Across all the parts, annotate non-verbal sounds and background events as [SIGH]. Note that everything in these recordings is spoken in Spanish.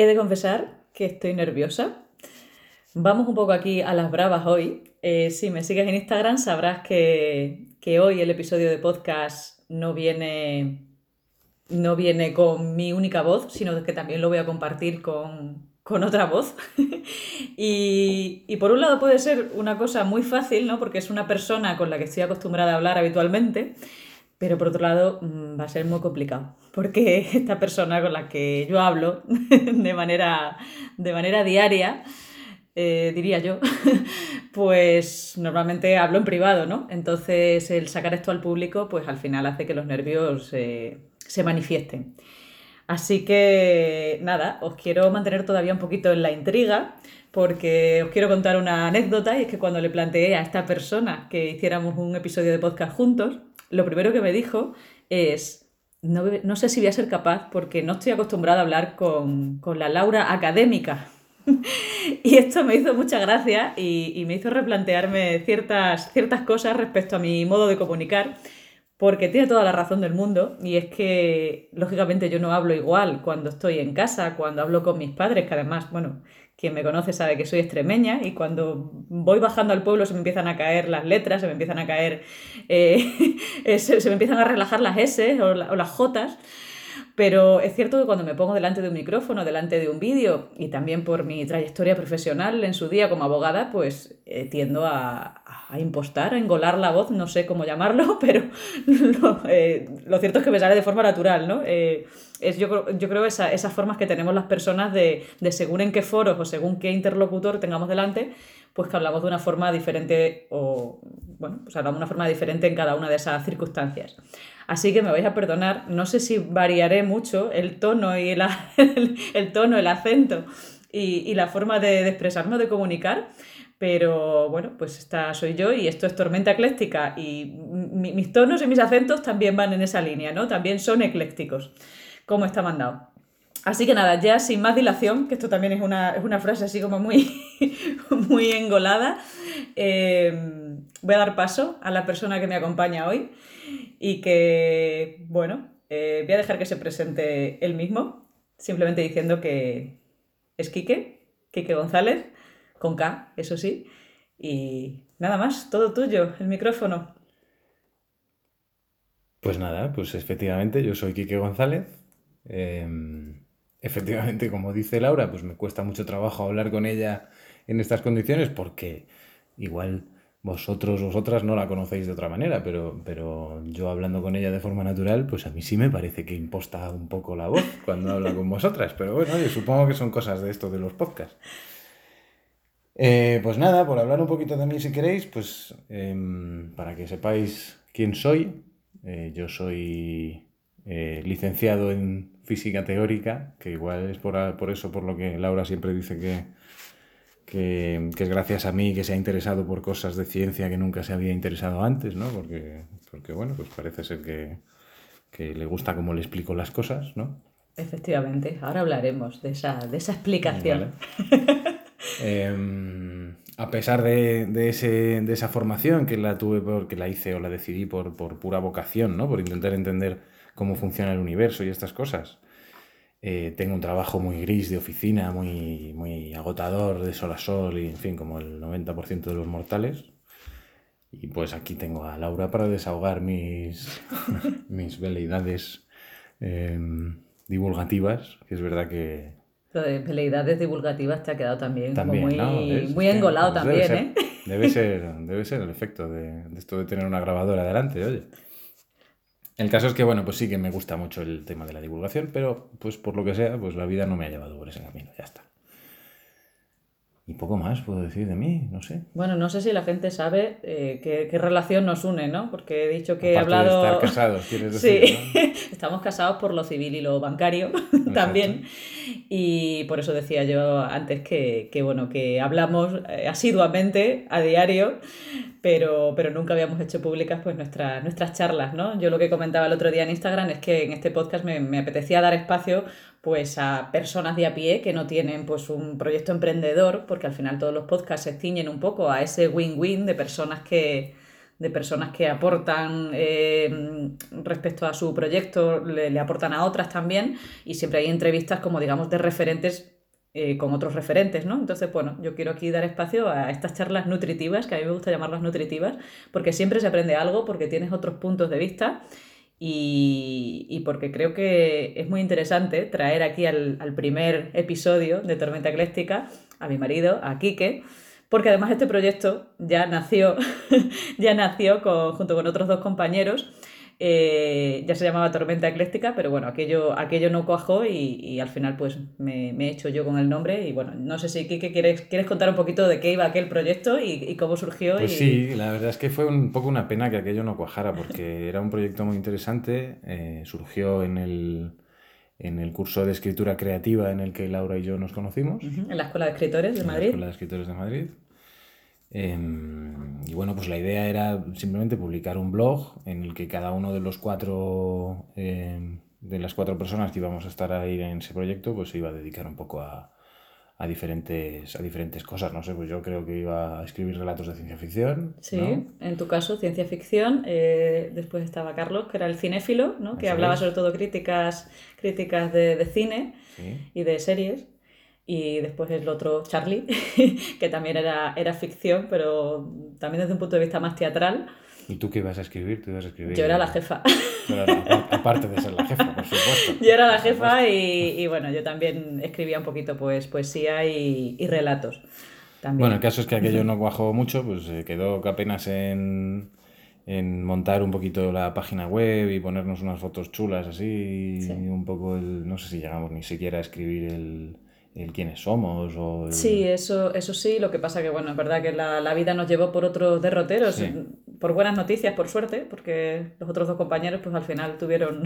He de confesar que estoy nerviosa. Vamos un poco aquí a las bravas hoy. Eh, si me sigues en Instagram sabrás que, hoy el episodio de podcast no viene, no viene con mi única voz, sino que también lo voy a compartir con, otra voz. [LAUGHS] y, y, por un lado puede ser una cosa muy fácil, ¿no? Porque es una persona con la que estoy acostumbrada a hablar habitualmente. Pero por otro lado, mm, va a ser muy complicado, porque [LAUGHS] esta persona con la que yo hablo [LAUGHS] de manera, de manera diaria, eh, diría yo, [LAUGHS] pues normalmente hablo en privado, ¿no? Entonces el sacar esto al público, pues al final hace que los nervios se manifiesten. Así que nada, os quiero mantener todavía un poquito en la intriga porque os quiero contar una anécdota y es que cuando le planteé a esta persona que hiciéramos un episodio de podcast juntos, lo primero que me dijo es, no, sé si voy a ser capaz porque no estoy acostumbrada a hablar con, la Laura académica. [LAUGHS] y esto me hizo mucha gracia y, y, me hizo replantearme ciertas, ciertas cosas respecto a mi modo de comunicar, porque tiene toda la razón del mundo y es que, lógicamente, yo no hablo igual cuando estoy en casa, cuando hablo con mis padres, que además, bueno, quien me conoce sabe que soy extremeña y cuando voy bajando al pueblo se me empiezan a caer las letras, se me empiezan a caer, eh, [LAUGHS] se, me empiezan a relajar las S o, las J. Pero es cierto que cuando me pongo delante de un micrófono, delante de un vídeo y también por mi trayectoria profesional en su día como abogada, pues eh, tiendo a, a, impostar, a engolar la voz, no sé cómo llamarlo, [LAUGHS] pero lo, eh, lo cierto es que me sale de forma natural, ¿no? es yo, yo creo esa, esas formas que tenemos las personas de, de según en qué foros o según qué interlocutor tengamos delante, pues que hablamos de una forma diferente o, bueno, pues hablamos de una forma diferente en cada una de esas circunstancias. Así que me vais a perdonar, no sé si variaré mucho el tono y el, [LAUGHS] el, tono, el acento y, y la forma de, de expresarme, de comunicar, pero bueno, pues esta soy yo y esto es tormenta ecléctica y mis tonos y mis acentos también van en esa línea, ¿no? También son eclécticos cómo está mandado. Así que nada, ya sin más dilación, que esto también es una, frase así como muy, [LAUGHS] muy engolada, eh, voy a dar paso a la persona que me acompaña hoy y que, bueno, eh, voy a dejar que se presente él mismo, simplemente diciendo que es Quique, Quique González, con K, eso sí, y nada más, todo tuyo, el micrófono. Pues nada, pues efectivamente yo soy Quique González, Em, efectivamente, como dice Laura, pues me cuesta mucho trabajo hablar con ella en estas condiciones porque igual vosotros, vosotras no la conocéis de otra manera, pero, pero yo hablando con ella de forma natural, pues a mí sí me parece que imposta un poco la voz cuando habla con vosotras. Pero bueno, yo supongo que son cosas de esto de los podcasts. Eh, pues nada, por hablar un poquito de mí si queréis, pues em, para que sepáis quién soy, eh, yo soy eh, licenciado en física teórica, que igual es por, eso por lo que Laura siempre dice que, que, es gracias a mí que se ha interesado por cosas de ciencia que nunca se había interesado antes, ¿no? Porque, porque bueno, pues parece ser que, le gusta cómo le explico las cosas, ¿no? Efectivamente, ahora hablaremos de esa, de esa explicación. Em, a pesar de, de, ese, de, esa formación que la tuve porque la hice o la decidí por, por pura vocación, ¿no? Por intentar entender cómo funciona el universo y estas cosas. Eh, tengo un trabajo muy gris de oficina, muy, muy agotador de sol a sol y en fin, como el 90% de los mortales. Y pues aquí tengo a Laura para desahogar mis, [LAUGHS] mis veleidades em, divulgativas, que es verdad que... Lo de veleidades divulgativas te ha quedado también, muy, muy engolado pues también, ¿eh? Debe [LAUGHS] ser, debe ser el efecto de, de esto de tener una grabadora delante, oye. El caso es que, bueno, pues sí que me gusta mucho el tema de la divulgación, pero pues por lo que sea, pues la vida no me ha llevado por ese camino, ya está. Y poco más puedo decir de mí, no sé. Bueno, no sé si la gente sabe eh, qué, relación nos une, ¿no? Porque he dicho que he hablado. De estar [LAUGHS] casados, quieres decir. Sí, [LAUGHS] estamos casados por lo civil y lo bancario [LAUGHS] también. Y por eso decía yo antes que, bueno, que hablamos eh, asiduamente a diario, pero, pero nunca habíamos hecho públicas pues nuestras, nuestras charlas, ¿no? Yo lo que comentaba el otro día en Instagram es que en este podcast me, me apetecía dar espacio pues a personas de a pie que no tienen pues un proyecto emprendedor, porque al final todos los podcasts se ciñen un poco a ese win-win de personas que de personas que aportan eh, respecto a su proyecto, le, aportan a otras también, y siempre hay entrevistas como digamos de referentes eh, con otros referentes, ¿no? Entonces, bueno, yo quiero aquí dar espacio a estas charlas nutritivas, que a mí me gusta llamarlas nutritivas, porque siempre se aprende algo, porque tienes otros puntos de vista y, porque creo que es muy interesante traer aquí al, al primer episodio de Tormenta Ecléctica a mi marido, a Quique, porque además este proyecto ya nació, [LAUGHS] ya nació junto con otros dos compañeros. Eh, ya se llamaba Tormenta Ecléctica, pero bueno, aquello, aquello no cuajó y, al final pues me, he hecho yo con el nombre y bueno, no sé si Kike quieres, quieres contar un poquito de qué iba aquel proyecto y, cómo surgió. Pues sí, la verdad es que fue un poco una pena que aquello no cuajara porque [LAUGHS] era un proyecto muy interesante, eh, surgió en el, en el curso de escritura creativa en el que Laura y yo nos conocimos. En la Escuela de Escritores de Madrid. En la Escuela de Escritores de Madrid. Em, y bueno, pues la idea era simplemente publicar un blog en el que cada uno de los cuatro, em, de las cuatro personas que íbamos a estar ahí en ese proyecto, pues se iba a dedicar un poco a, a diferentes, a diferentes cosas. No sé, pues yo creo que iba a escribir relatos de ciencia ficción. Sí, en tu caso, ciencia ficción. Eh, después estaba Carlos, que era el cinéfilo, ¿no? que hablaba sobre todo críticas, críticas de, de cine y de series. Y después el otro, Charlie, [LAUGHS] que también era, era ficción, pero también desde un punto de vista más teatral. ¿Y tú qué ibas a escribir? ¿Tú ibas a escribir yo era la jefa. [LAUGHS] aparte de ser la jefa, por supuesto. Yo era la jefa y, y, bueno, yo también escribía un poquito pues poesía y, y relatos. También. Bueno, el caso es que aquello no cuajó mucho, pues se quedó apenas en, en montar un poquito la página web y ponernos unas fotos chulas así, y un poco el, no sé si llegamos ni siquiera a escribir el, el quiénes somos. O Sí, eso, eso sí, lo que pasa que, bueno, es verdad que la, la vida nos llevó por otros derroteros, por buenas noticias, por suerte, porque los otros dos compañeros, pues al final tuvieron,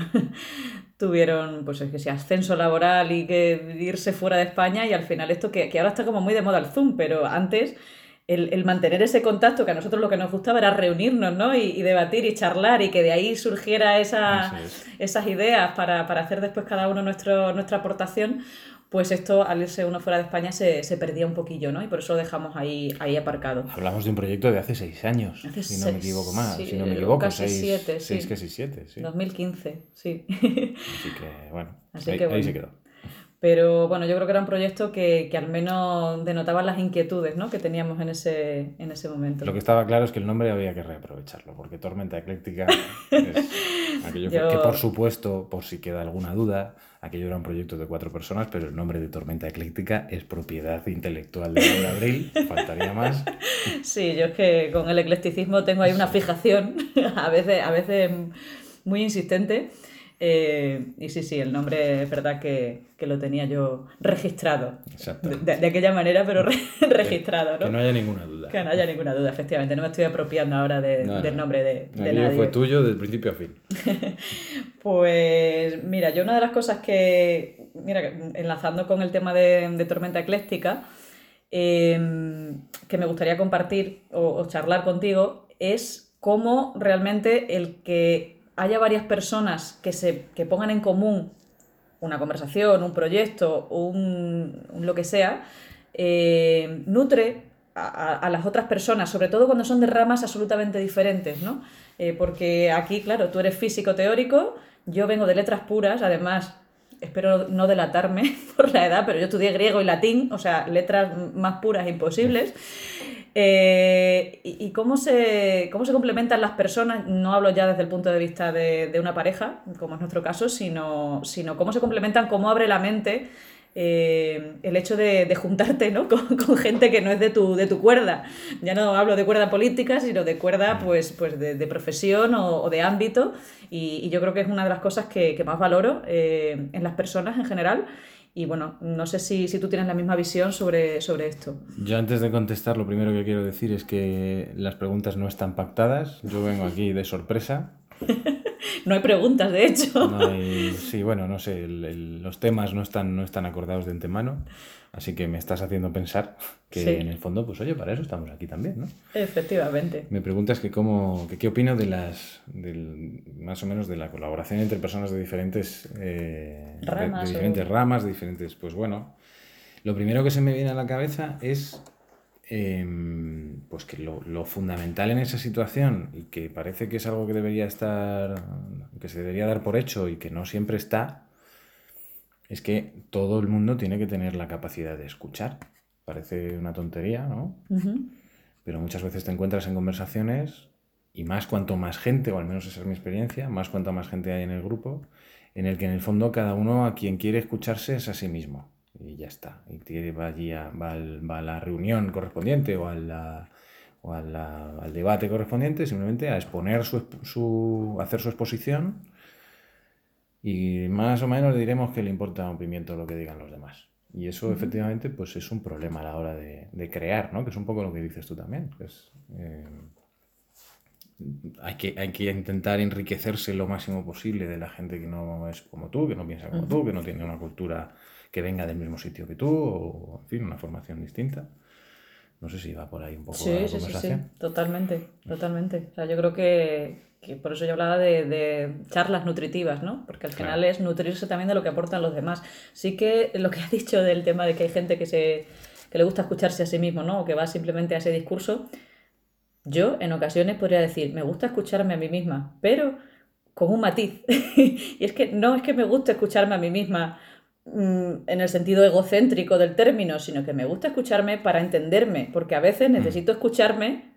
[LAUGHS] tuvieron pues es que si ascenso laboral y que irse fuera de España y al final esto que, que ahora está como muy de moda el Zoom, pero antes... El, el, mantener ese contacto, que a nosotros lo que nos gustaba era reunirnos ¿no? y, y debatir y charlar y que de ahí surgiera esa, esas ideas para, para, hacer después cada uno nuestro, nuestra aportación, pues esto al irse uno fuera de España se, se, perdía un poquillo, ¿no? Y por eso lo dejamos ahí, ahí aparcado. Hablamos de un proyecto de hace seis años, hace si no me equivoco más, si no me equivoco, casi seis, siete, seis, sí. casi siete, sí. 2015, sí. Así que, bueno, [LAUGHS] Así ahí, que, bueno. ahí se quedó. Pero bueno, yo creo que era un proyecto que, que al menos denotaba las inquietudes ¿no? que teníamos en ese, en ese momento. Lo que estaba claro es que el nombre había que reaprovecharlo, porque Tormenta Ecléctica [LAUGHS] es aquello yo... que, por supuesto, por si queda alguna duda, aquello era un proyecto de cuatro personas, pero el nombre de Tormenta Ecléctica es propiedad intelectual de Laura Abril, faltaría más. [LAUGHS] Sí, yo es que con el eclecticismo tengo ahí una fijación, [LAUGHS] a veces, a veces muy insistente. Eh, y sí, sí, el nombre es verdad que, que lo tenía yo registrado. De, de, aquella manera, pero re, registrado, ¿no? Que no haya ninguna duda. Que no haya ninguna duda, efectivamente. No me estoy apropiando ahora de, no, del nombre de, de nadie. fue tuyo desde principio a fin. [LAUGHS] pues mira, yo una de las cosas que, mira, enlazando con el tema de, de Tormenta Ecléctica, eh, que me gustaría compartir o, o charlar contigo es cómo realmente el que haya varias personas que, se, que pongan en común una conversación, un proyecto, un, un lo que sea, eh, nutre a, a, las otras personas, sobre todo cuando son de ramas absolutamente diferentes, ¿no? Eh, porque aquí, claro, tú eres físico teórico, yo vengo de letras puras, además, espero no delatarme [LAUGHS] por la edad, pero yo estudié griego y latín, o sea, letras más puras imposibles. Eh, y, cómo, se, cómo se complementan las personas, no hablo ya desde el punto de vista de, de una pareja, como es nuestro caso, sino, sino cómo se complementan, cómo abre la mente eh, el hecho de, de juntarte ¿no? [LAUGHS] con, gente que no es de tu, de tu cuerda. Ya no hablo de cuerda política, sino de cuerda pues, pues de, profesión o, de ámbito. Y, y, yo creo que es una de las cosas que, que más valoro eh, en las personas en general y bueno, no sé si, si tú tienes la misma visión sobre, sobre esto. Yo antes de contestar, lo primero que quiero decir es que las preguntas no están pactadas. Yo vengo aquí de sorpresa. [LAUGHS] no hay preguntas, de hecho. No hay, sí, bueno, no sé, el, el, los temas no están, no están acordados de antemano. Así que me estás haciendo pensar que sí. en el fondo, pues oye, para eso estamos aquí también, ¿no? Efectivamente. Me preguntas que cómo, que qué opino de las, del, más o menos de la colaboración entre personas de diferentes eh, ramas, de, de diferentes o... ramas, de diferentes, pues bueno, lo primero que se me viene a la cabeza es em, pues que lo, lo, fundamental en esa situación y que parece que es algo que debería estar, que se debería dar por hecho y que no siempre está, es que todo el mundo tiene que tener la capacidad de escuchar. Parece una tontería, ¿no? Pero muchas veces te encuentras en conversaciones y más cuanto más gente, o al menos esa es mi experiencia, más cuanto más gente hay en el grupo, en el que en el fondo cada uno a quien quiere escucharse es a sí mismo. Y ya está. Y va allí a, va, a la reunión correspondiente o, a la, o al debate correspondiente simplemente a exponer su, su, hacer su exposición y más o menos diremos que le importa un pimiento lo que digan los demás. Y eso efectivamente pues es un problema a la hora de, de, crear, ¿no? Que es un poco lo que dices tú también. es, eh, hay, que, hay que intentar enriquecerse lo máximo posible de la gente que no es como tú, que no piensa como tú, que no tiene una cultura que venga del mismo sitio que tú, o en fin, una formación distinta. No sé si va por ahí un poco la conversación. Sí, sí, totalmente, totalmente. O sea, yo creo que, que por eso yo hablaba de, de, charlas nutritivas, ¿no? Porque al final es nutrirse también de lo que aportan los demás. Sí que lo que has dicho del tema de que hay gente que, se, que le gusta escucharse a sí mismo, ¿no? O que va simplemente a ese discurso, yo en ocasiones podría decir, me gusta escucharme a mí misma, pero con un matiz. [LAUGHS] y es que no es que me guste escucharme a mí misma mm, en el sentido egocéntrico del término, sino que me gusta escucharme para entenderme, porque a veces mm. necesito escucharme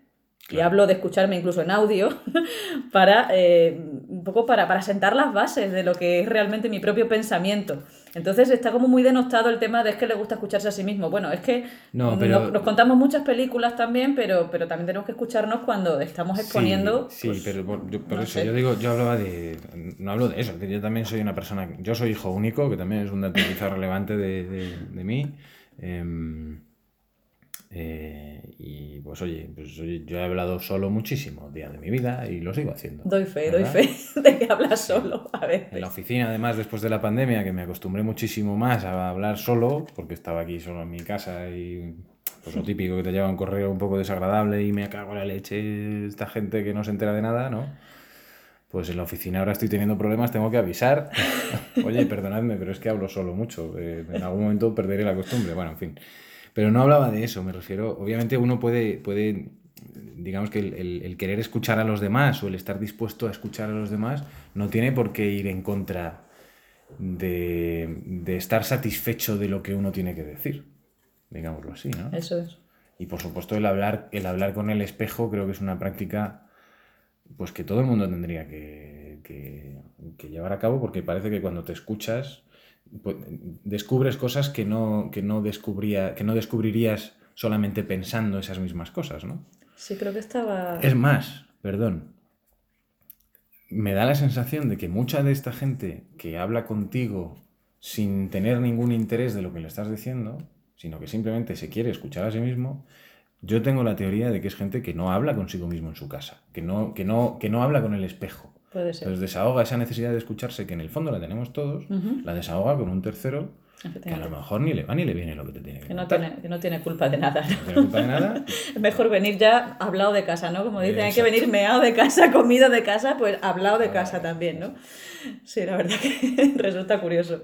y hablo de escucharme incluso en audio, [LAUGHS] para eh, un poco para, para, sentar las bases de lo que es realmente mi propio pensamiento. Entonces está como muy denostado el tema de es que le gusta escucharse a sí mismo. Bueno, es que no, nos, contamos muchas películas también, pero, pero también tenemos que escucharnos cuando estamos exponiendo. Sí, pues, pero por, eso yo digo, yo hablaba de. No hablo de eso, que yo también soy una persona. Yo soy hijo único, que también es un dato quizá relevante de, de, de mí. Eh, eh, y pues oye, pues yo he hablado solo muchísimo día de mi vida y lo sigo haciendo. Doy fe, doy fe [LAUGHS] de que hablas solo a veces. En la oficina, además, después de la pandemia, que me acostumbré muchísimo más a hablar solo, porque estaba aquí solo en mi casa y pues lo típico que te lleva un correo un poco desagradable y me cago en la leche esta gente que no se entera de nada, ¿no? Pues en la oficina ahora estoy teniendo problemas, tengo que avisar. [LAUGHS] Oye, perdonadme, pero es que hablo solo mucho. Eh, en algún momento perderé la costumbre. Bueno, en fin. Pero no hablaba de eso, me refiero, obviamente uno puede, puede digamos que el, querer escuchar a los demás o el estar dispuesto a escuchar a los demás no tiene por qué ir en contra de, estar satisfecho de lo que uno tiene que decir, digámoslo así, ¿no? Eso es. Y por supuesto el hablar, el hablar con el espejo creo que es una práctica pues que todo el mundo tendría que, que llevar a cabo porque parece que cuando te escuchas pues, descubres cosas que no, que, no descubría, que no descubrirías solamente pensando esas mismas cosas, ¿no? Sí, creo que estaba... Es más, perdón, me da la sensación de que mucha de esta gente que habla contigo sin tener ningún interés de lo que le estás diciendo, sino que simplemente se quiere escuchar a sí mismo, yo tengo la teoría de que es gente que no habla consigo mismo en su casa, que no, que no, que no habla con el espejo. Puede ser. Entonces desahoga esa necesidad de escucharse, que en el fondo la tenemos todos, la desahoga con un tercero que a lo mejor ni le va ni le viene lo que te tiene que, que no tiene Que no tiene culpa de nada. No tiene culpa de nada. [LAUGHS] mejor venir ya hablado de casa, ¿no? Como dicen, hay que venir meado de casa, [LAUGHS] comido de casa, pues hablado de casa también, ¿no? Sí, la verdad que [LAUGHS] resulta curioso.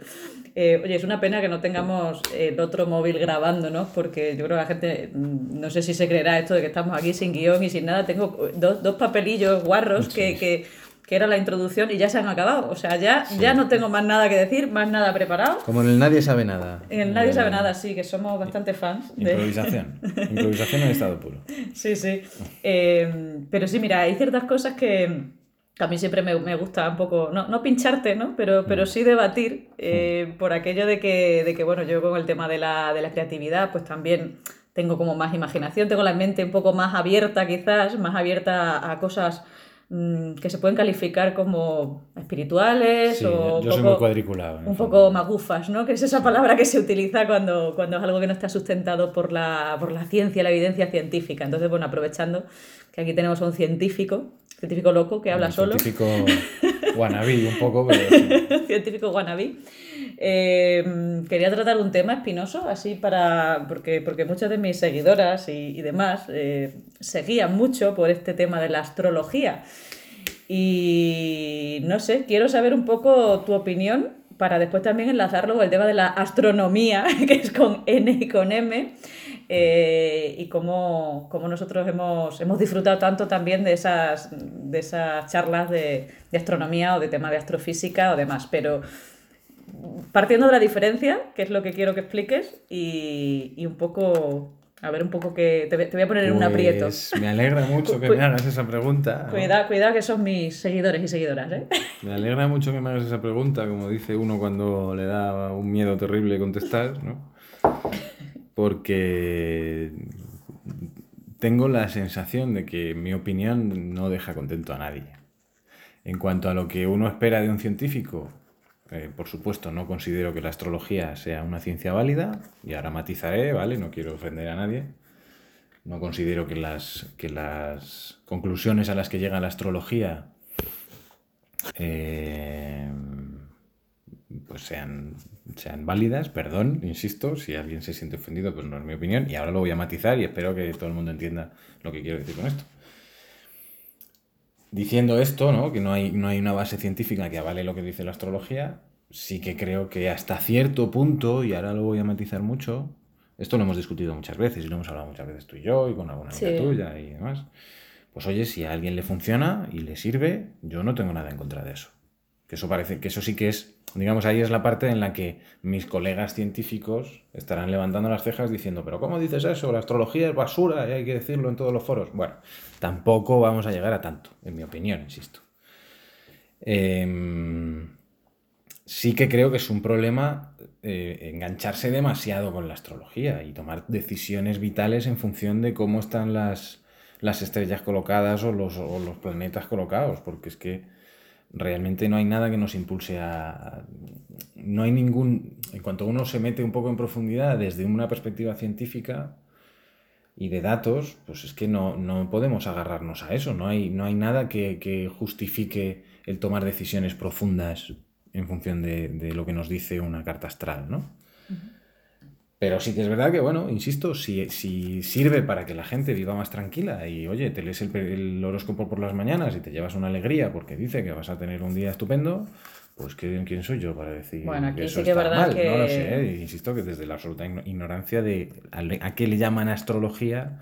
Eh, oye, es una pena que no tengamos el otro móvil grabando, ¿no? Porque yo creo que la gente, mm, no sé si se creerá esto de que estamos aquí sin guion y sin nada. Tengo dos, dos papelillos guarros que, que que era la introducción y ya se han acabado. O sea, ya, ya no tengo más nada que decir, más nada preparado. Como en el Nadie sabe nada. En el Nadie sabe nada, sí, que somos bastante fans. Improvisación. Improvisación en estado puro. [LAUGHS] Sí, sí. Eh, pero sí, mira, hay ciertas cosas que, a mí siempre me, me, gusta un poco, no, no pincharte, ¿no? Pero, pero mm. sí debatir eh, mm. por aquello de que, de que, bueno, yo con el tema de la, de la creatividad, pues también tengo como más imaginación, tengo la mente un poco más abierta quizás, más abierta a cosas Mm, que se pueden calificar como espirituales o yo soy cuadriculado, un poco magufas, ¿no? que es esa palabra que se utiliza cuando, cuando es algo que no está sustentado por la, por la ciencia, la evidencia científica. Entonces, bueno, aprovechando que aquí tenemos a un científico, científico loco que habla solo. Científico wannabe un poco, pero... [LAUGHS] científico wannabe. Em, quería tratar un tema espinoso, así para. porque, porque muchas de mis seguidoras y, demás eh, seguían mucho por este tema de la astrología. Y no sé, quiero saber un poco tu opinión para después también enlazarlo con el tema de la astronomía, [LAUGHS] que es con N y con M. eh, y cómo, cómo, nosotros hemos, hemos disfrutado tanto también de esas, de esas charlas de, de astronomía o de tema de astrofísica o demás. Pero partiendo de la diferencia, que es lo que quiero que expliques, y, y un poco a ver un poco que te, voy a poner en un aprieto. Pues me alegra [LAUGHS] mucho que me hagas esa pregunta. Cuidado, cuidado que son mis seguidores y seguidoras. ¿eh? [LAUGHS] Me alegra mucho que me hagas esa pregunta, como dice uno cuando le da un miedo terrible contestar, ¿no? Porque tengo la sensación de que mi opinión no deja contento a nadie. En cuanto a lo que uno espera de un científico, eh, por supuesto, no considero que la astrología sea una ciencia válida, y ahora matizaré, ¿vale? No quiero ofender a nadie. No considero que las, que las conclusiones a las que llega la astrología eh, pues sean, sean válidas, perdón, insisto, si alguien se siente ofendido, pues no es mi opinión, y ahora lo voy a matizar y espero que todo el mundo entienda lo que quiero decir con esto. Diciendo esto, ¿no? que no hay, no hay una base científica que avale lo que dice la astrología, sí que creo que hasta cierto punto, y ahora lo voy a matizar mucho, esto lo hemos discutido muchas veces y lo hemos hablado muchas veces tú y yo y con alguna amiga tuya y demás. Pues oye, si a alguien le funciona y le sirve, yo no tengo nada en contra de eso. Que eso parece, que eso sí que es, digamos, ahí es la parte en la que mis colegas científicos estarán levantando las cejas diciendo, pero ¿cómo dices eso? La astrología es basura y hay que decirlo en todos los foros. Bueno, tampoco vamos a llegar a tanto, en mi opinión, insisto. Em, sí que creo que es un problema eh, engancharse demasiado con la astrología y tomar decisiones vitales en función de cómo están las, las estrellas colocadas o los, o los planetas colocados, porque es que realmente no hay nada que nos impulse a... No hay ningún... En cuanto uno se mete un poco en profundidad desde una perspectiva científica y de datos, pues es que no, no podemos agarrarnos a eso. No hay, no hay nada que, justifique el tomar decisiones profundas en función de, lo que nos dice una carta astral, ¿no? Pero sí que es verdad que, bueno, insisto, si, si, sirve para que la gente viva más tranquila y, oye, te lees el, horóscopo por las mañanas y te llevas una alegría porque dice que vas a tener un día estupendo, pues ¿quién soy yo para decir bueno, aquí que eso sí que es verdad Que... No lo sé, ¿eh? insisto que desde la absoluta ignorancia de a qué le llaman astrología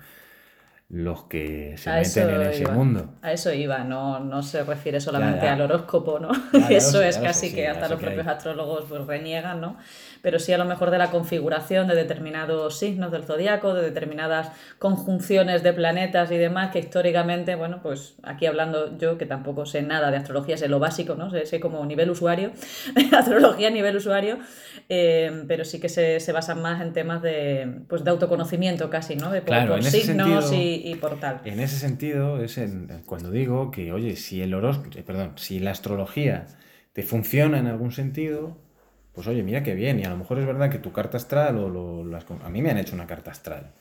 los que se meten en ese mundo. A eso iba, no, no se refiere solamente al horóscopo, ¿no? [LAUGHS] eso es casi que hasta los propios astrólogos pues, reniegan, ¿no? pero sí a lo mejor de la configuración de determinados signos del zodiaco, de determinadas conjunciones de planetas y demás, que históricamente, bueno, pues aquí hablando yo, que tampoco sé nada de astrología, sé lo básico, ¿no? Sé, como nivel usuario, [LAUGHS] astrología a nivel usuario, eh, pero sí que se, se, basan más en temas de, pues, de autoconocimiento casi, ¿no? De por, signos y, por tal. En ese sentido, es cuando digo que, oye, si el horóscopo, eh, perdón, si la astrología te funciona en algún sentido, pues oye, mira qué bien. Y a lo mejor es verdad que tu carta astral o lo, las, a mí me han hecho una carta astral.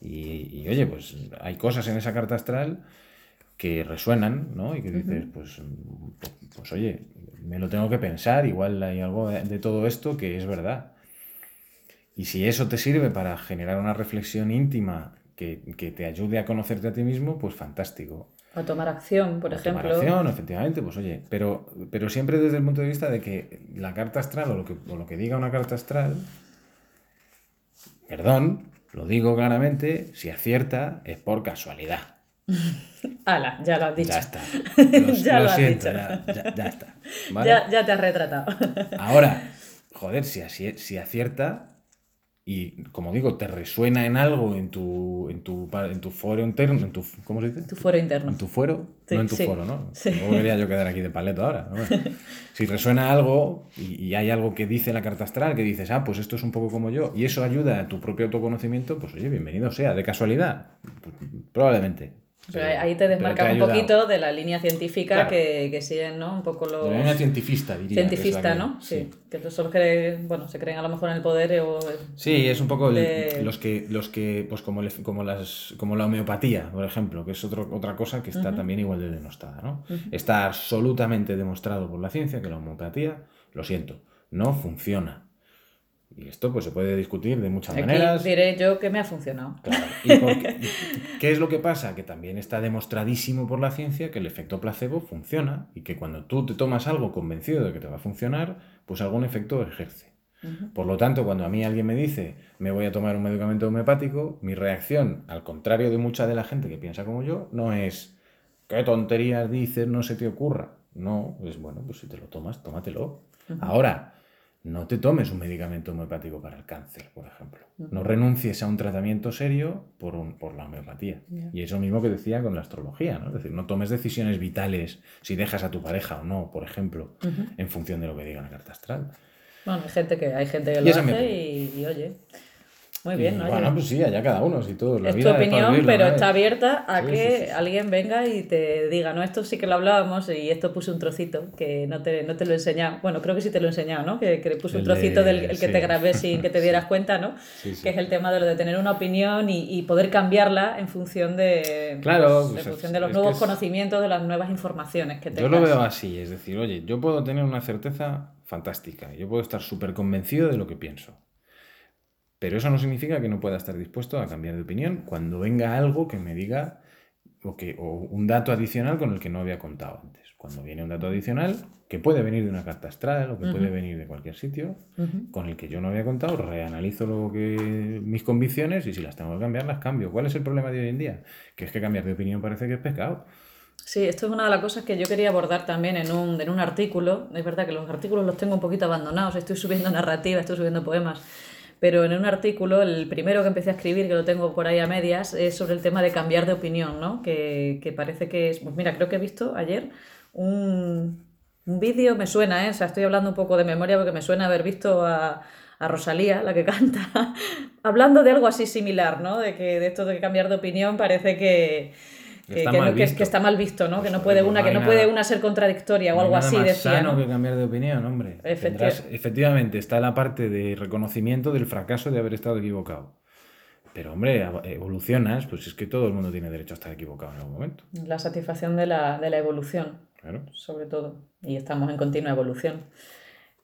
Y, oye, pues hay cosas en esa carta astral que resuenan, ¿no? Y que dices, pues, pues oye, me lo tengo que pensar, igual hay algo de, todo esto que es verdad. Y si eso te sirve para generar una reflexión íntima que, que te ayude a conocerte a ti mismo, pues fantástico. A tomar acción, por ejemplo. Tomar acción, efectivamente, pues oye, pero, pero siempre desde el punto de vista de que la carta astral o lo que, o lo que diga una carta astral, perdón, lo digo claramente, si acierta es por casualidad. [LAUGHS] Ala, ya lo has [LAUGHS] dicho. Ya está. ya lo, siento, Ya, ya, está. [LAUGHS] Ya, ya, te has retratado. Ahora, joder, si, si acierta, y como digo, te resuena en algo en tu, en tu, en tu foro interno, en tu, ¿cómo se dice? Tu foro interno. En tu fuero, no en tu foro, ¿no? Sí. No quería yo quedar aquí de paleto ahora. [LAUGHS] si resuena algo y, hay algo que dice la carta astral, que dices, ah, pues esto es un poco como yo, y eso ayuda a tu propio autoconocimiento, pues oye, bienvenido sea, de casualidad, pues, probablemente. Pero ahí te desmarcas un poquito de la línea científica que, que, siguen, ¿no? Un poco los... De la línea cientifista, diría. Cientifista, ¿no? Sí. Que son los que, bueno, se creen a lo mejor en el poder o... Sí, es un poco los que, los que pues como, como, las, como la homeopatía, por ejemplo, que es otro, otra cosa que está también igual de denostada, ¿no? Está absolutamente demostrado por la ciencia que la homeopatía, lo siento, no funciona. Y esto pues se puede discutir de muchas maneras. Diré yo que me ha funcionado. Claro. ¿Y [LAUGHS] qué, es lo que pasa? Que también está demostradísimo por la ciencia que el efecto placebo funciona y que cuando tú te tomas algo convencido de que te va a funcionar, pues algún efecto ejerce. Por lo tanto, cuando a mí alguien me dice me voy a tomar un medicamento homeopático, mi reacción, al contrario de mucha de la gente que piensa como yo, no es qué tonterías dices, no se te ocurra. No, es bueno, pues si te lo tomas, tómatelo. Ahora, no te tomes un medicamento homeopático para el cáncer, por ejemplo. No renuncies a un tratamiento serio por, un, por la homeopatía. Y eso mismo que decía con la astrología, ¿no? Es decir, no tomes decisiones vitales si dejas a tu pareja o no, por ejemplo, en función de lo que diga la carta astral. Bueno, hay gente que, hay gente que lo hace y, oye. Muy bien, ¿no? Bueno, pues sí, allá cada uno, si todo. es tu opinión, pero está abierta a que alguien venga y te diga, no, esto sí que lo hablábamos y esto puse un trocito que no te, no te lo he enseñado. Bueno, creo que sí te lo he enseñado, ¿no? Que, que puse un trocito del el que te grabé sin que te [LAUGHS] dieras cuenta, ¿no? Que es el tema de lo de tener una opinión y, y poder cambiarla en función de, claro, pues, en función de los nuevos conocimientos, de las nuevas informaciones que tengas. Yo lo veo así, es decir, oye, yo puedo tener una certeza fantástica, yo puedo estar súper convencido de lo que pienso pero eso no significa que no pueda estar dispuesto a cambiar de opinión cuando venga algo que me diga o, que, o un dato adicional con el que no había contado antes. Cuando viene un dato adicional, que puede venir de una carta astral o que puede venir de cualquier sitio, con el que yo no había contado, reanalizo lo que, mis convicciones y si las tengo que cambiar, las cambio. ¿Cuál es el problema de hoy en día? Que es que cambiar de opinión parece que es pecado. Sí, esto es una de las cosas que yo quería abordar también en un, en un artículo. Es verdad que los artículos los tengo un poquito abandonados, estoy subiendo [LAUGHS] narrativa, estoy subiendo poemas pero en un artículo, el primero que empecé a escribir, que lo tengo por ahí a medias, es sobre el tema de cambiar de opinión, ¿no? Que, que parece que es, pues mira, creo que he visto ayer un, un vídeo, me suena, ¿eh? O sea, estoy hablando un poco de memoria porque me suena haber visto a, a Rosalía, la que [LAUGHS] canta, hablando de algo así similar, ¿no? De que de esto de cambiar de opinión parece que que está, mal visto. que, está mal visto, ¿no? que no puede una, que no puede una ser contradictoria o algo así. Más sano que cambiar de opinión, hombre. efectivamente, está la parte de reconocimiento del fracaso de haber estado equivocado. Pero, hombre, evolucionas, pues es que todo el mundo tiene derecho a estar equivocado en algún momento. La satisfacción de la, de la evolución, claro. sobre todo. Y estamos en continua evolución.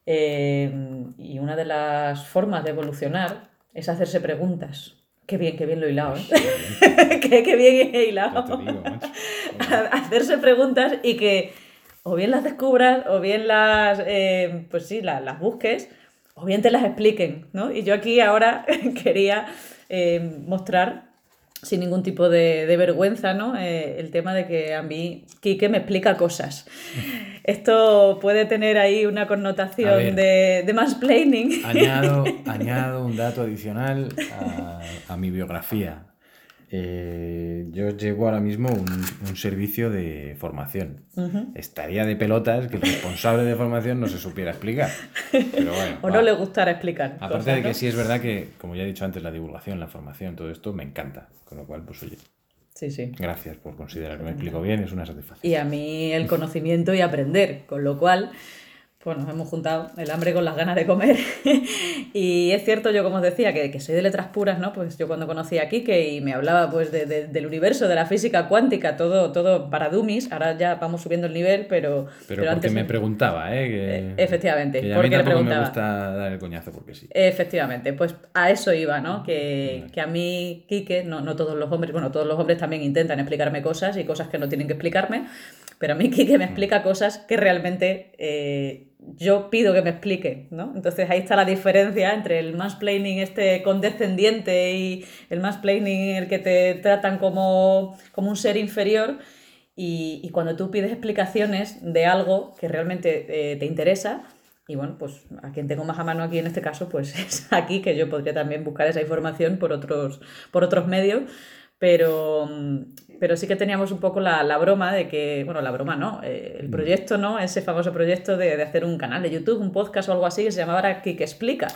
Eh, y una de las formas de evolucionar es hacerse preguntas. Qué bien, qué bien lo he hilado, ¿eh? [LAUGHS] qué, bien he hilado. [LAUGHS] Hacerse preguntas y que o bien las descubras, o bien las, eh, pues sí, las, busques, o bien te las expliquen, ¿no? Y yo aquí ahora [LAUGHS] quería eh, mostrar sin ningún tipo de, vergüenza, ¿no? Eh, el tema de que a mí Quique me explica cosas. [LAUGHS] Esto puede tener ahí una connotación de, de mansplaining. Añado, [LAUGHS] añado un dato adicional a, a mi biografía. Eh, yo llevo ahora mismo un, servicio de formación. Estaría de pelotas que el responsable de formación no se supiera explicar. [LAUGHS] o no le gustara explicar. Aparte de que sí es verdad que, como ya he dicho antes, la divulgación, la formación, todo esto me encanta. Con lo cual, pues oye. Sí, sí. Gracias por considerar que me explico bien, es una satisfacción. Y a mí el conocimiento y aprender, con lo cual pues nos hemos juntado el hambre con las ganas de comer. [LAUGHS] y es cierto, yo como os decía, que, que, soy de letras puras, ¿no? Pues yo cuando conocí a Kike y me hablaba pues de, del universo, de la física cuántica, todo, todo para dummies, ahora ya vamos subiendo el nivel, pero... Pero, porque me preguntaba, ¿eh? eh efectivamente, que a porque mí tampoco me gusta dar el coñazo porque sí. Efectivamente, pues a eso iba, ¿no? Que, que a mí, Kike, no, no todos los hombres, bueno, todos los hombres también intentan explicarme cosas y cosas que no tienen que explicarme, pero a mí Kike me explica cosas que realmente... Eh, yo pido que me explique, ¿no? Entonces ahí está la diferencia entre el mansplaining este condescendiente y el mansplaining el que te tratan como, como un ser inferior y, y, cuando tú pides explicaciones de algo que realmente eh, te interesa y bueno, pues a quien tengo más a mano aquí en este caso pues [LAUGHS] es aquí que yo podría también buscar esa información por otros, por otros medios pero, pero sí que teníamos un poco la, la broma de que, bueno, la broma no, eh, el mm. proyecto, ¿no? Ese famoso proyecto de, de, hacer un canal de YouTube, un podcast o algo así que se llamaba Kik Explica.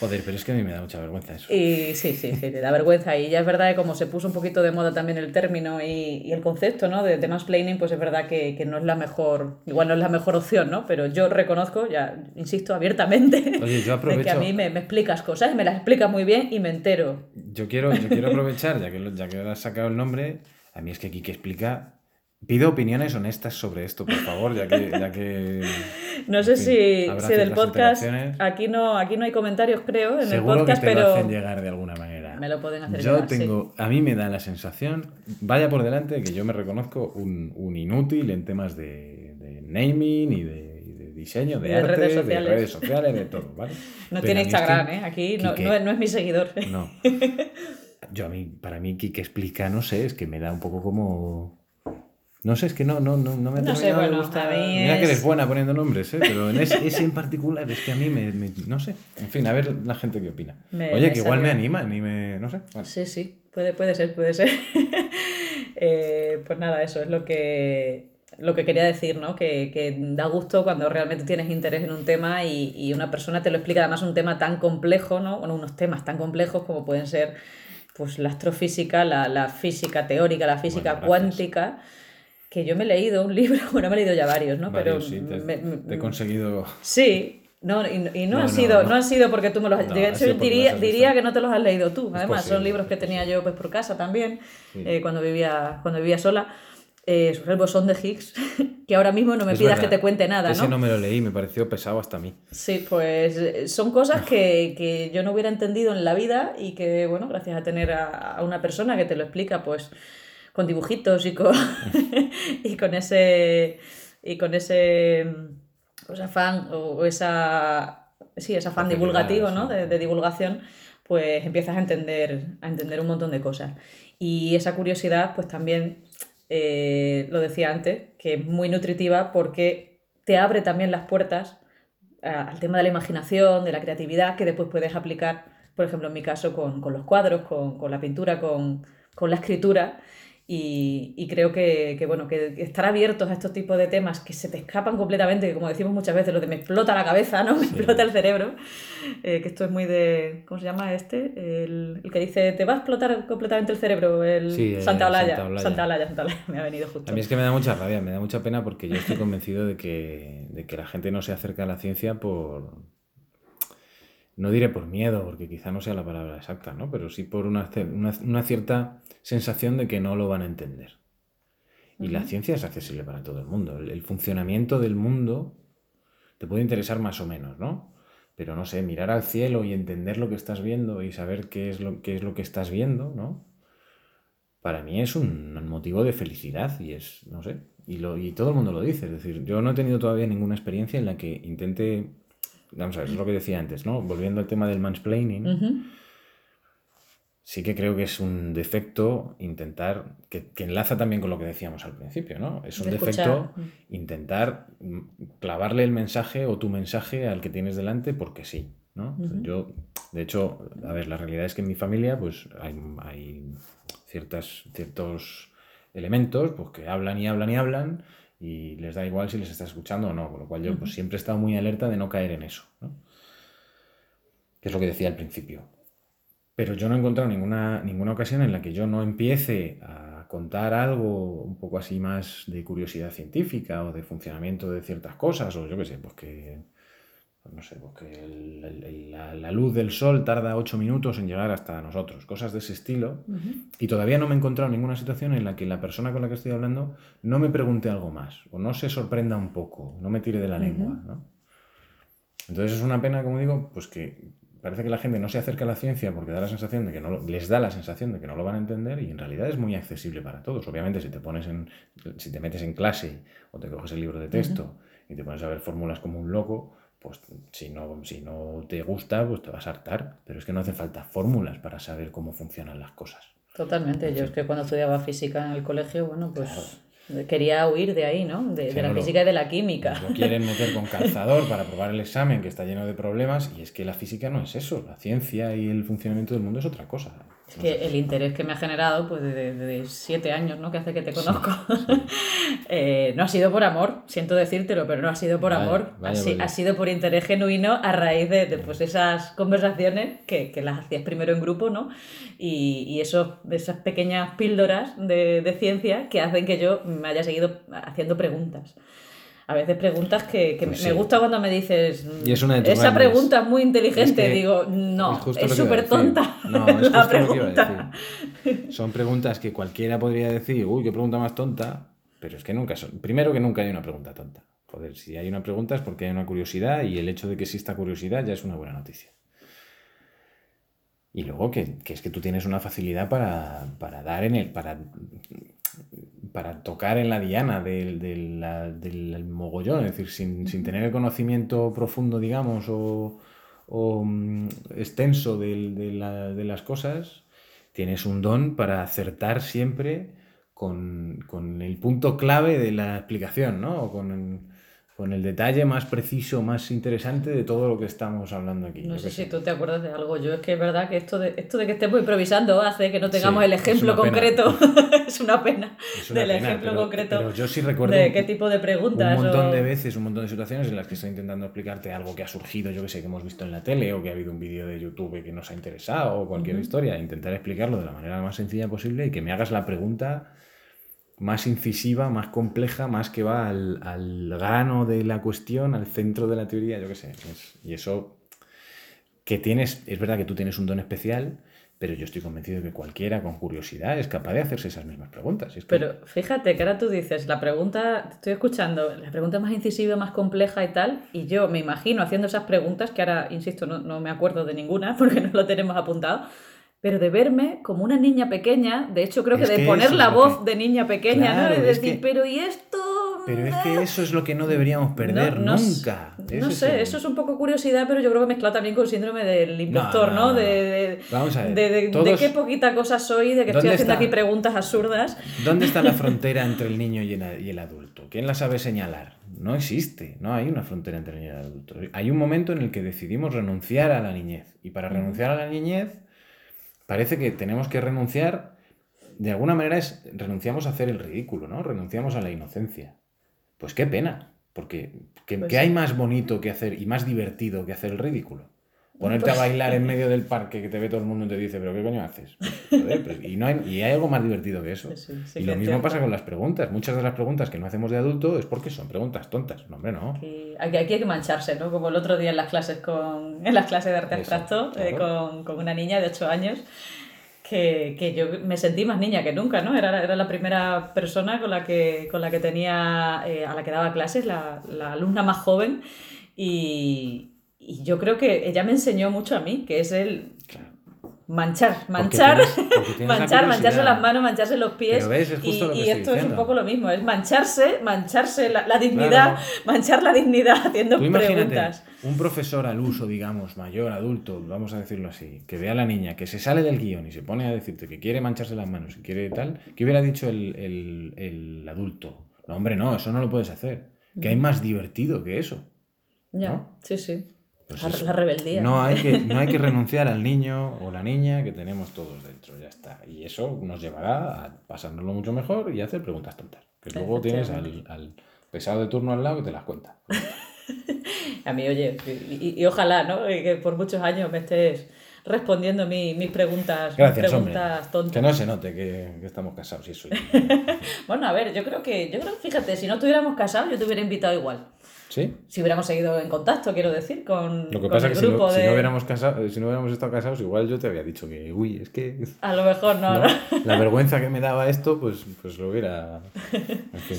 Joder, pero es que a mí me da mucha vergüenza eso. Y sí, sí, sí, te da vergüenza. Y ya es verdad que como se puso un poquito de moda también el término y, y el concepto, ¿no? De, de mansplaining, pues es verdad que, que, no es la mejor, igual no es la mejor opción, ¿no? Pero yo reconozco, ya insisto abiertamente, [LAUGHS] Oye, yo aprovecho... de que a mí me, me, explicas cosas, me las explicas muy bien y me entero. Yo quiero, yo quiero aprovechar, ya que, ya que has sacado el nombre, a mí es que Kike explica Pido opiniones honestas sobre esto, por favor, ya que... Ya que [LAUGHS] no sé si, si del podcast... Aquí no, aquí no hay comentarios, creo, en Seguro el podcast, que te pero... Lo hacen llegar de alguna manera. Me lo pueden hacer yo llegar, tengo, sí. A mí me da la sensación, vaya por delante, que yo me reconozco un, un inútil en temas de, de naming y de, y de diseño, de, De arte, redes de redes sociales, de todo, ¿vale? [LAUGHS] No Pero tiene que Instagram, ¿eh? Aquí no, no es- no es mi seguidor. No. [LAUGHS] Yo a mí, para mí, Kike explica, no sé, es que me da un poco como. No sé, es que no, no, no, no me ha No sé, terminado de bueno, gustar. a mí Mira que es- eres buena poniendo nombres, ¿eh? pero en ese, ese en particular es que a mí me, me- No sé. En fin, a ver la gente qué opina. Me- Oye, me que igual me animan y me. No sé. Bueno. Sí, sí, puede, puede ser, puede ser. [LAUGHS] Eh, pues nada, eso es lo que, lo que quería decir, ¿no? Que, que da gusto cuando realmente tienes interés en un tema y, y una persona te lo explica, además un tema tan complejo, ¿no? Bueno, unos temas tan complejos como pueden ser pues la astrofísica, la, la física teórica, la física Bueno, cuántica, que yo me he leído un [LAUGHS] libro, bueno, me he leído ya varios, ¿no? Varios, Pero sí, te, me- te he conseguido. Sí, no, y, y no, No, han sido, no. no. han sido porque tú me los has de hecho, diría, diría que no te los has leído tú. Además, son libros que tenía yo pues por casa también, Sí. eh, cuando vivía, cuando vivía sola. Eh, sobre el bosón de Higgs, [LAUGHS] que ahora mismo no me Es pidas verdad, que te cuente nada, Ese ¿no? no me lo leí, me pareció pesado hasta a mí. Sí, pues eh, son cosas que, que yo no hubiera entendido en la vida y que, bueno, gracias a tener a, a una persona que te lo explica, pues con dibujitos y con, [LAUGHS] [LAUGHS] y con ese y con ese pues, afán o o esa sí, ese afán divulgativo, ¿no? De, de divulgación, pues empiezas a entender, a entender un montón de cosas. Y esa curiosidad, pues también eh, lo decía antes, que es muy nutritiva porque te abre también las puertas a- al tema de la imaginación, de la creatividad, que después puedes aplicar, por ejemplo, en mi caso, con, con los cuadros, con, con la pintura, con, con la escritura. Y, y creo que, que, bueno, que estar abiertos a estos tipos de temas que se te escapan completamente, que como decimos muchas veces, lo de me explota la cabeza, ¿no? [LAUGHS] Me explota el cerebro. eh, que esto es muy de. ¿Cómo se llama este? El, el que dice, te va a explotar completamente el cerebro, el Sí, Santa Olaya. Santa Olaya. Santa Olaya, Santa Olaya, [LAUGHS] me ha venido justo. A mí es que me da mucha rabia, me da mucha pena porque yo estoy convencido de que, de que la gente no se acerca a la ciencia por... No diré por miedo, porque quizá no sea la palabra exacta, ¿no? Pero sí por una, una, una cierta sensación de que no lo van a entender. Y la ciencia es accesible para todo el mundo. El, el funcionamiento del mundo te puede interesar más o menos, ¿no? Pero no sé, mirar al cielo y entender lo que estás viendo y saber qué es lo, qué es lo que estás viendo, ¿no? para mí es un motivo de felicidad y es, no sé, y, lo, y todo el mundo lo dice. Es decir, yo no he tenido todavía ninguna experiencia en la que intente, vamos a ver, es lo que decía antes, ¿no? Volviendo al tema del mansplaining, sí que creo que es un defecto intentar, que, que enlaza también con lo que decíamos al principio, ¿no? Es un De defecto escuchar. intentar mm, clavarle el mensaje o tu mensaje al que tienes delante porque sí, ¿no? Yo, de hecho, a ver, la realidad es que en mi familia pues hay, hay ciertas, ciertos elementos pues, que hablan y hablan y hablan y les da igual si les estás escuchando o no, con lo cual yo pues, siempre he estado muy alerta de no caer en eso, ¿no? Que es lo que decía al principio. Pero yo no he encontrado ninguna, ninguna ocasión en la que yo no empiece a contar algo un poco así más de curiosidad científica o de funcionamiento de ciertas cosas, o yo qué sé, pues que, no sé, que el- el- el- la, la luz del sol tarda ocho minutos en llegar hasta nosotros, cosas de ese estilo. Ujú. Y todavía no me he encontrado ninguna situación en la que la persona con la que estoy hablando no me pregunte algo más, o no se sorprenda un poco, no me tire de la lengua, ¿no? Entonces es una pena, como digo, pues que parece que la gente no se acerca a la ciencia porque da la sensación de que no lo- les da la sensación de que no lo van a entender y en realidad es muy accesible para todos. Obviamente si te pones en si te metes en clase o te coges el libro de texto y te pones a ver fórmulas como un loco, pues si no si no te gusta, pues te vas a hartar, pero es que no hace falta fórmulas para saber cómo funcionan las cosas. Totalmente. Yo es que cuando estudiaba física en el colegio, bueno, pues quería huir de ahí, ¿no? De, la lo- física y de la química. Lo quieren [LAUGHS] meter con calzador para probar el examen que está lleno de problemas y es que la física no es eso, la ciencia y el funcionamiento del mundo es otra cosa. Es que el interés que me ha generado, pues desde de siete años, ¿no? Que hace que te conozco, [LAUGHS] eh, no ha sido por amor, siento decírtelo, pero no ha sido por amor, ha, ha sido por interés genuino a raíz de, de, pues, esas conversaciones que, que las hacías primero en grupo, ¿no? Y, y eso, de esas pequeñas píldoras de, de ciencia que hacen que yo me haya seguido haciendo preguntas. A veces preguntas que, que Pues me sí. gusta cuando me dices, Y es una de esa pregunta es muy inteligente, Es que digo, no, es súper tonta No, [LAUGHS] es la justo lo que iba a pregunta. decir. Son preguntas que cualquiera podría decir, uy, qué pregunta más tonta, pero es que nunca son. Primero que nunca hay una pregunta tonta. Joder, si hay una pregunta es porque hay una curiosidad y el hecho de que exista curiosidad ya es una buena noticia. Y luego que, que es que tú tienes una facilidad para, para dar en el. para, para tocar en la diana del, del, mogollón, es decir, sin, sin tener el conocimiento profundo, digamos, o, o, mm, extenso de, la- de las cosas, tienes un don para acertar siempre con, con el punto clave de la explicación, ¿no? O con, con el detalle más preciso, más interesante de todo lo que estamos hablando aquí. No sé si tú te acuerdas de algo. Yo es que es verdad que esto de, esto de que estemos improvisando hace que no tengamos Sí, el es ejemplo pena. concreto. [LAUGHS] es una pena. Es una del pena, ejemplo pero- concreto pero yo sí recuerdo de un- qué tipo de un preguntas. montón o- de veces, un montón de situaciones en las que estoy intentando explicarte algo que ha surgido, yo que sé, que hemos visto en la tele o que ha habido un vídeo de YouTube que nos ha interesado o cualquier historia, intentar explicarlo de la manera más sencilla posible y que me hagas la pregunta más incisiva, más compleja, más que va al, al grano de la cuestión, al centro de la teoría, yo qué sé. es- y eso que tienes, es verdad que tú tienes un don especial, pero yo estoy convencido de que cualquiera con curiosidad es capaz de hacerse esas mismas preguntas. Es que- Pero fíjate que ahora tú dices, la pregunta, estoy escuchando, la pregunta más incisiva, más compleja y tal, y yo me imagino haciendo esas preguntas, que ahora, insisto, no, no me acuerdo de ninguna [LAUGHS] porque no lo tenemos apuntado, pero de verme como una niña pequeña, de hecho creo que de poner la voz que- de niña pequeña, Claro, ¿no? De decir, que- pero ¿y esto? Pero es que eso es lo que no deberíamos perder No- no s- nunca. No es sé, eso es un poco curiosidad, pero yo creo que mezclado también con el síndrome del impostor, no. De, de, Vamos a ver, de- qué poquita cosa soy, de que estoy ¿Dónde haciendo está? aquí preguntas absurdas. ¿Dónde está la [LAUGHS] frontera entre el niño y el, y el adulto? ¿Quién la sabe señalar? No existe, no hay una frontera entre el niño y el adulto. Hay un momento en el que decidimos renunciar a la niñez. Y para renunciar a la niñez, parece que tenemos que renunciar, de alguna manera es, renunciamos a hacer el ridículo, ¿no? Renunciamos a la inocencia. Pues qué pena, porque ¿qué, Pues qué hay más bonito que hacer y más divertido que hacer el ridículo? Ponerte a Pues- bailar en medio del parque que te ve todo el mundo y te dice, pero ¿qué coño haces? Pues, joder, pues, y, no hay, y hay algo más divertido que eso. Sí, sí, sí y lo mismo pasa con las preguntas. Muchas de las preguntas que no hacemos de adulto es porque son preguntas tontas. No, hombre, no. Aquí, aquí hay que mancharse, ¿no? Como el otro día en las clases con en las clases de arte Eso, abstracto eh, con, con una niña de 8 años que, que yo me sentí más niña que nunca, ¿no? Era, era la primera persona con la que, con la que tenía, eh, a la que daba clases, la, la alumna más joven y, y yo creo que ella me enseñó mucho a mí, que es el manchar, Porque manchar, tienes- porque tienes la [LAUGHS] manchar, mancharse las manos, mancharse los pies. Ves, es justo y y esto es un poco lo mismo, es mancharse, mancharse la, la dignidad, Claro. manchar la dignidad haciendo Tú preguntas. un profesor al uso, digamos, mayor, adulto, vamos a decirlo así, que ve a la niña que se sale del guion y se pone a decirte que quiere mancharse las manos y quiere tal, ¿qué hubiera dicho el, el- el adulto? No, hombre, no, eso no lo puedes hacer. Que hay más divertido que eso. Ya, ¿no? sí, sí. Pues la, rebeldía. No hay, que, no hay que [LAUGHS] renunciar al niño o la niña que tenemos todos dentro, ya está. Y eso nos llevará a pasárnoslo mucho mejor y a hacer preguntas tontas. Que luego tienes al, al pesado de turno al lado que te las cuenta. [LAUGHS] A mí, oye, y, y- y ojalá, ¿no? Que por muchos años me estés respondiendo mi- mis preguntas, mis Gracias, hombre. preguntas tontas. Que no se note que, que estamos casados y eso. [LAUGHS] Bueno, a ver, yo creo que, yo creo, fíjate, si no estuviéramos casados, yo te hubiera invitado igual. ¿Sí? Si hubiéramos seguido en contacto, quiero decir, con, Lo que con pasa el que si no, si de... no hubiéramos casado, si no hubiéramos estado casados, igual yo te había dicho que, uy, es que [LAUGHS] A lo mejor no, ¿no? ¿no? la [LAUGHS] vergüenza que me daba esto, pues, pues lo hubiera... En fin.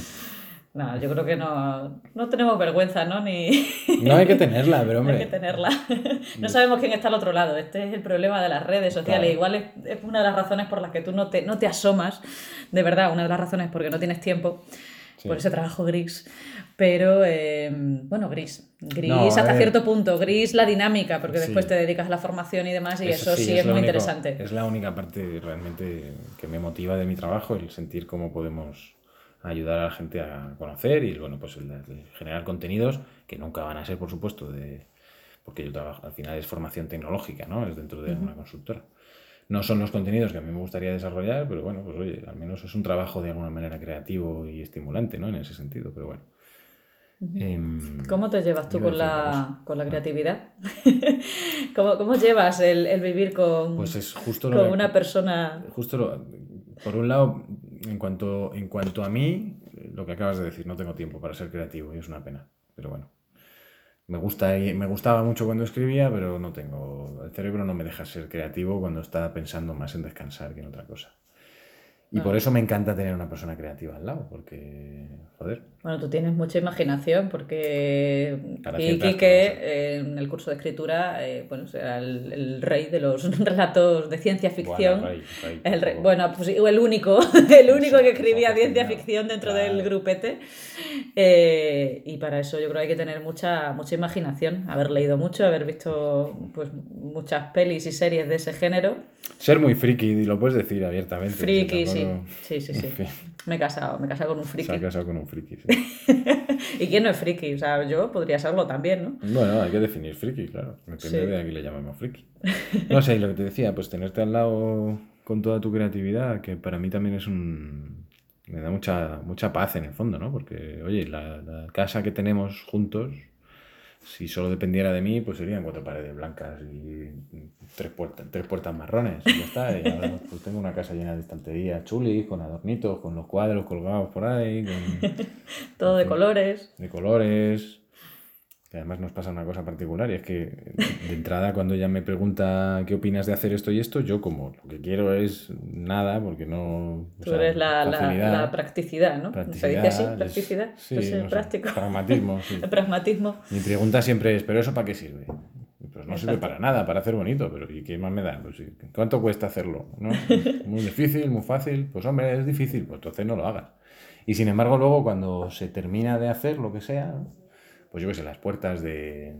No, yo creo que no, no tenemos vergüenza, ¿no? Ni [LAUGHS] No hay que tenerla, pero [LAUGHS] hay hombre... que tenerla. No sabemos quién está al otro lado. Este es el problema de las redes sociales. Claro. Igual es, es una de las razones por las que tú no te, no te asomas. De verdad, una de las razones porque no tienes tiempo. Sí. Por ese trabajo gris. Pero, eh, bueno, gris. Gris No, hasta ver. cierto punto. Gris la dinámica, porque Sí. después te dedicas a la formación y demás, y eso, sí, es, muy único- interesante. Es la única parte realmente que me motiva de mi trabajo, el sentir cómo podemos ayudar a la gente a conocer y bueno, pues el, el generar contenidos que nunca van a ser, por supuesto, de porque yo trabajo, al final es formación tecnológica, ¿no? Es dentro de una consultora. No son los contenidos que a mí me gustaría desarrollar, pero bueno, pues oye, al menos es un trabajo de alguna manera creativo y estimulante, ¿no? En ese sentido, pero bueno. Em, ¿Cómo te llevas tú con la, con la creatividad? [LAUGHS] ¿Cómo, cómo llevas el, el vivir con, Pues es justo con una persona Justo lo- por un lado, en cuanto, en cuanto a mí, lo que acabas de decir, no tengo tiempo para ser creativo y es una pena. Pero bueno, me, gusta, me gustaba mucho cuando escribía, pero no tengo, el cerebro no me deja ser creativo cuando está pensando más en descansar que en otra cosa. Y por eso me encanta tener una persona creativa al lado, porque, joder. Bueno, tú tienes mucha imaginación, porque Quique cosas. eh, en el curso de escritura, eh, bueno, será el, el rey de los [LAUGHS] relatos de ciencia ficción. Bueno, rey, rey, El rey- bueno, pues el único, [LAUGHS] el único que escribía ciencia ficción dentro Claro. del grupete. Eh, y para eso yo creo que hay que tener mucha, mucha imaginación, haber leído mucho, haber visto pues, muchas pelis y series de ese género. Ser muy friki, y lo puedes decir abiertamente. Friki, sí. Sí, sí, sí. En fin, Me he casado, me he casado con un Se friki. ha casado con un friki. sí. [LAUGHS] ¿Y quién no es friki? O sea, yo podría serlo también, ¿no? Bueno, hay que definir friki, claro. Depende Sí. de a qué le llamamos friki. No sé, y lo que te decía, pues tenerte al lado con toda tu creatividad, que para mí también es un... Me da mucha, mucha paz en el fondo, ¿no? Porque, oye, la, la casa que tenemos juntos, si solo dependiera de mí, pues serían cuatro paredes blancas y tres puertas, tres puertas marrones. Y ya está. Y ahora [LAUGHS] pues tengo una casa llena de estanterías chulis, con adornitos, con los cuadros colgados por ahí, con [LAUGHS] Todo de colores. de colores. Que además nos pasa una cosa particular y es que de entrada cuando ella me pregunta qué opinas de hacer esto y esto, yo como lo que quiero es nada porque no... o Tú sea, eres la, la- la practicidad, ¿no? Se practicidad, dice así, es- practicidad. sí, es el no sé, práctico. pragmatismo, sí. [LAUGHS] El pragmatismo. Mi pregunta siempre es, ¿pero eso para qué sirve? Pues no sirve para nada, para hacer bonito, pero ¿y qué más me da? Pues, ¿Cuánto cuesta hacerlo? ¿No? [LAUGHS] Muy difícil, muy fácil. Pues hombre, es difícil, pues entonces no lo hagas. Y sin embargo, luego cuando se termina de hacer lo que sea, pues yo qué sé, las puertas de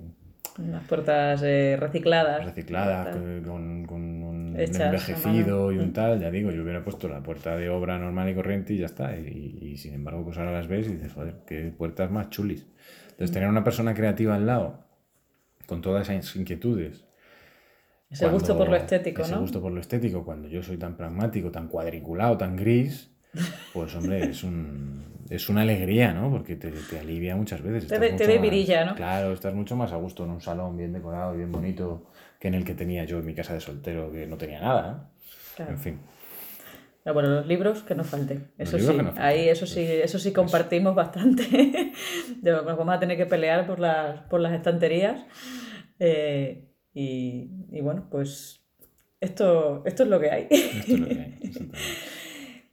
Unas puertas eh, recicladas. recicladas, con, con un Hechas envejecido y un tal, ya digo, yo hubiera puesto la puerta de obra normal y corriente y ya está. Y, y sin embargo, pues ahora las ves y dices, joder, qué puertas más chulis. Entonces, tener una persona creativa al lado, con todas esas inquietudes. Ese gusto por lo cuando- estético, ese ¿no? gusto por lo estético, cuando yo soy tan pragmático, tan cuadriculado, tan gris, pues hombre, es un es una alegría, ¿no? Porque te, te alivia muchas veces. Te te más- vidilla, ¿no? Claro, estás mucho más a gusto en un salón bien decorado y bien bonito que en el que tenía yo en mi casa de soltero, que no tenía nada. ¿no? Claro. En fin. Ah, bueno, los libros que no falten. Eso sí, no falten. ahí eso sí, eso sí compartimos bastante. [LAUGHS] De- Nos vamos a tener que pelear por las, por las estanterías. Eh, y, y bueno, pues esto, esto es lo que hay. Esto es lo que hay. [LAUGHS]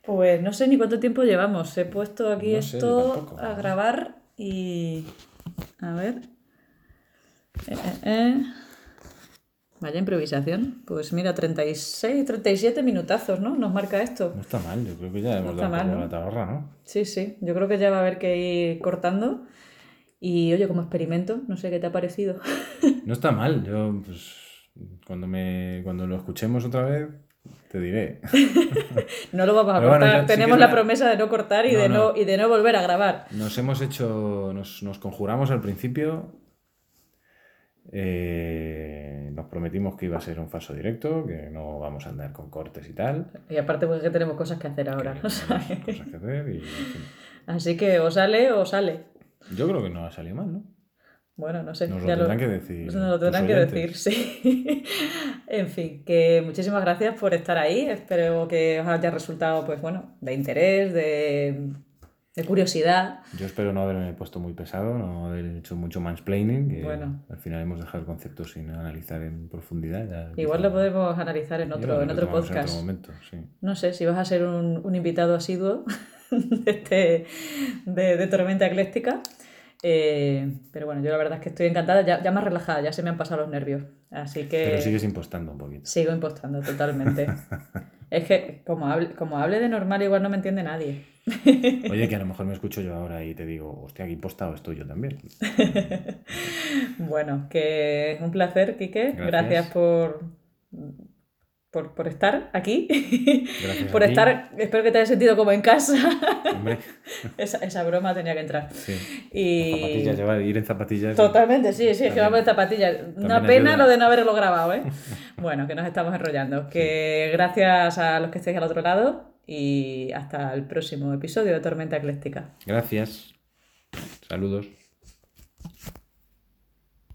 Pues no sé ni cuánto tiempo llevamos. He puesto aquí No sé, esto a grabar y. A ver. Eh, eh, eh. Vaya improvisación. Pues mira, 36, 37 minutazos, ¿no? Nos marca esto. No está mal, yo creo que ya hemos está dado mal, ¿no? la tabarra, ¿no? Sí, sí. Yo creo que ya va a haber que ir cortando. Y oye, como experimento, no sé qué te ha parecido. [LAUGHS] No está mal, yo pues cuando me cuando lo escuchemos otra vez te diré. [LAUGHS] No lo vamos a Pero cortar. Tenemos la promesa de no cortar y, No, de no, no. y de no volver a grabar. Nos hemos hecho, nos, nos conjuramos al principio, eh, nos prometimos que iba a ser un falso directo, que no vamos a andar con cortes y tal. Y aparte, pues que tenemos cosas que hacer ahora. que o sea, tenemos [LAUGHS] cosas que hacer y, en fin. Así que o sale o sale. Yo creo que no ha salido mal, ¿no? Bueno, no sé. Nos lo ya tendrán que decir. nos lo tendrán que decir, sí. [LAUGHS] en fin, que muchísimas gracias por estar ahí. Espero que os haya resultado, pues bueno, de interés, de, de curiosidad. Yo espero no haberme puesto muy pesado, no haber hecho mucho mansplaining, que Bueno. al final hemos dejado el concepto sin analizar en profundidad. ya Igual quizá- lo podemos analizar en otro, lo en otro podcast. En otro momento, sí. No sé si vas a ser un, un invitado asiduo [LAUGHS] de, este, de, de Tormenta Ecléctica. Eh, pero bueno, yo la verdad es que estoy encantada, ya, ya más relajada, ya se me han pasado los nervios. Así que Pero sigues impostando un poquito. sigo impostando totalmente. [LAUGHS] es que como hable, como hable de normal, igual no me entiende nadie. [LAUGHS] Oye, que a lo mejor me escucho yo ahora y te digo, hostia, aquí impostado estoy yo también. [LAUGHS] Bueno, que es un placer, Quique. Gracias, Gracias. por, por, por estar aquí. Gracias por ti. estar, espero que te hayas sentido como en casa. Hombre, [LAUGHS] esa, esa broma tenía que entrar. sí. Y... Zapatillas, llevar, ir en zapatillas. Totalmente, sí, sí, es que vamos de zapatillas. Una pena ayuda. lo de no haberlo grabado, ¿eh? [LAUGHS] bueno, que nos estamos enrollando. Que gracias a los que estéis al otro lado y hasta el próximo episodio de Tormenta Ecléctica. Gracias. Saludos.